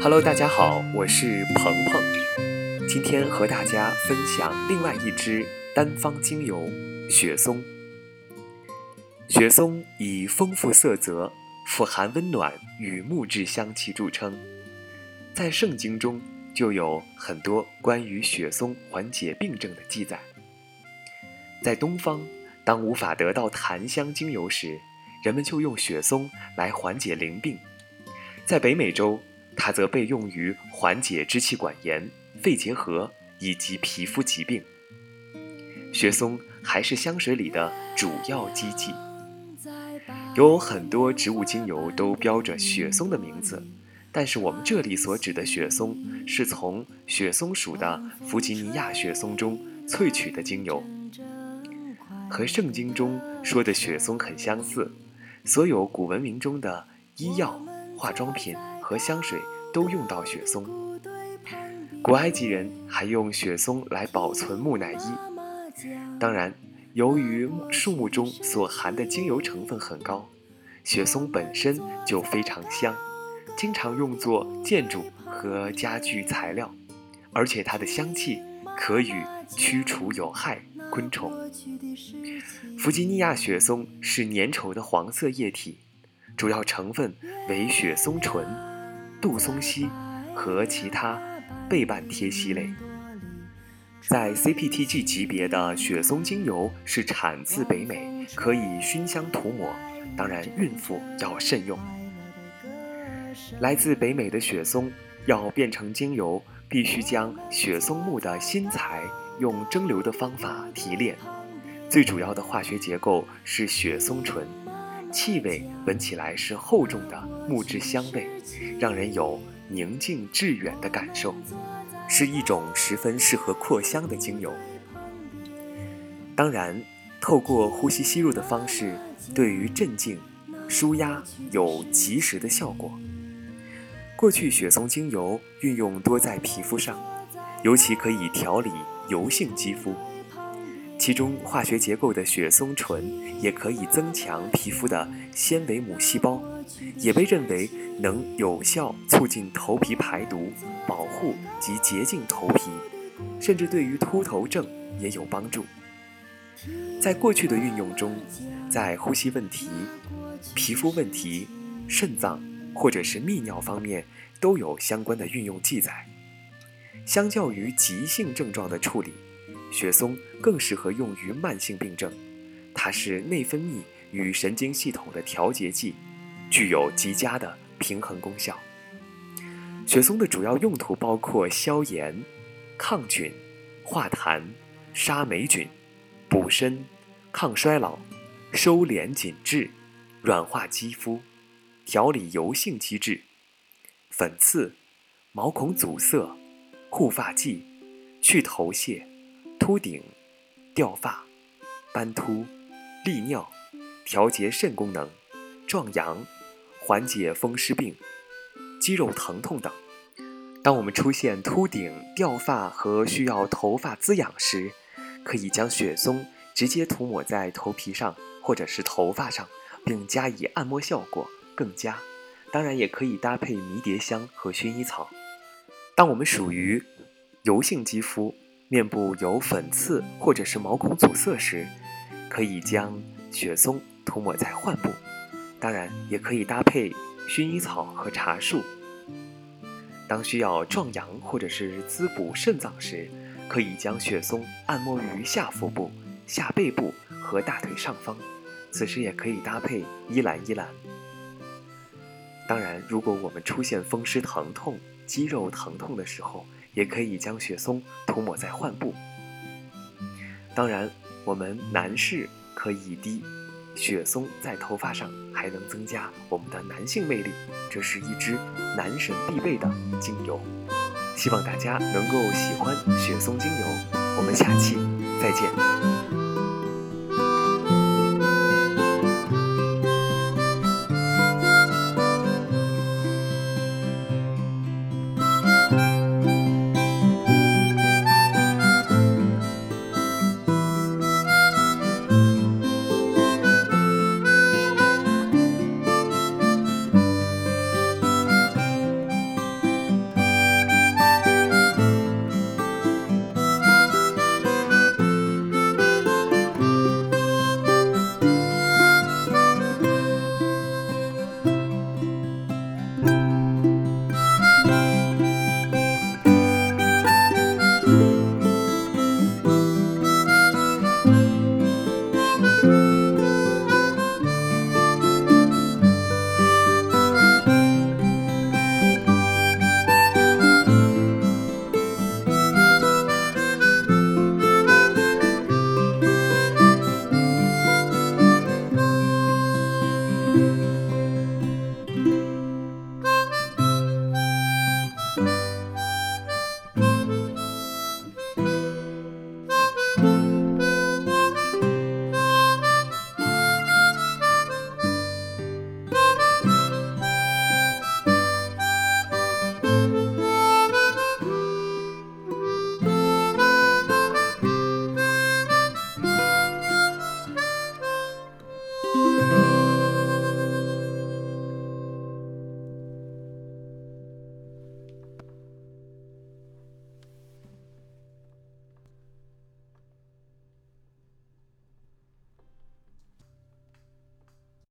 Hello，大家好，我是鹏鹏，今天和大家分享另外一支单方精油——雪松。雪松以丰富色泽、富含温暖与木质香气著称，在圣经中就有很多关于雪松缓解病症的记载。在东方，当无法得到檀香精油时，人们就用雪松来缓解淋病。在北美洲，它则被用于缓解支气管炎、肺结核以及皮肤疾病。雪松还是香水里的主要基剂。有很多植物精油都标着雪松的名字，但是我们这里所指的雪松是从雪松属的弗吉尼亚雪松中萃取的精油。和圣经中说的雪松很相似，所有古文明中的医药、化妆品和香水都用到雪松。古埃及人还用雪松来保存木乃伊。当然，由于树木中所含的精油成分很高，雪松本身就非常香，经常用作建筑和家具材料，而且它的香气可与驱除有害。昆虫，弗吉尼亚雪松是粘稠的黄色液体，主要成分为雪松醇、杜松烯和其他倍半萜烯类。在 CPTG 级别的雪松精油是产自北美，可以熏香涂抹，当然孕妇要慎用。来自北美的雪松要变成精油，必须将雪松木的新材。用蒸馏的方法提炼，最主要的化学结构是雪松醇，气味闻起来是厚重的木质香味，让人有宁静致远的感受，是一种十分适合扩香的精油。当然，透过呼吸吸入的方式，对于镇静、舒压有及时的效果。过去雪松精油运用多在皮肤上，尤其可以调理。油性肌肤，其中化学结构的雪松醇也可以增强皮肤的纤维母细胞，也被认为能有效促进头皮排毒、保护及洁净头皮，甚至对于秃头症也有帮助。在过去的运用中，在呼吸问题、皮肤问题、肾脏或者是泌尿方面都有相关的运用记载。相较于急性症状的处理，雪松更适合用于慢性病症。它是内分泌与神经系统的调节剂，具有极佳的平衡功效。雪松的主要用途包括消炎、抗菌、化痰、杀霉菌、补身、抗衰老、收敛紧致、软化肌肤、调理油性机制、粉刺、毛孔阻塞。护发剂，去头屑、秃顶、掉发、斑秃、利尿，调节肾功能，壮阳，缓解风湿病、肌肉疼痛等。当我们出现秃顶、掉发和需要头发滋养时，可以将雪松直接涂抹在头皮上或者是头发上，并加以按摩，效果更佳。当然，也可以搭配迷迭香和薰衣草。当我们属于油性肌肤，面部有粉刺或者是毛孔阻塞时，可以将雪松涂抹在患部，当然也可以搭配薰衣草和茶树。当需要壮阳或者是滋补肾脏时，可以将雪松按摩于下腹部、下背部和大腿上方，此时也可以搭配依兰依兰。当然，如果我们出现风湿疼痛，肌肉疼痛的时候，也可以将雪松涂抹在患部。当然，我们男士可以滴雪松在头发上，还能增加我们的男性魅力。这是一支男神必备的精油，希望大家能够喜欢雪松精油。我们下期再见。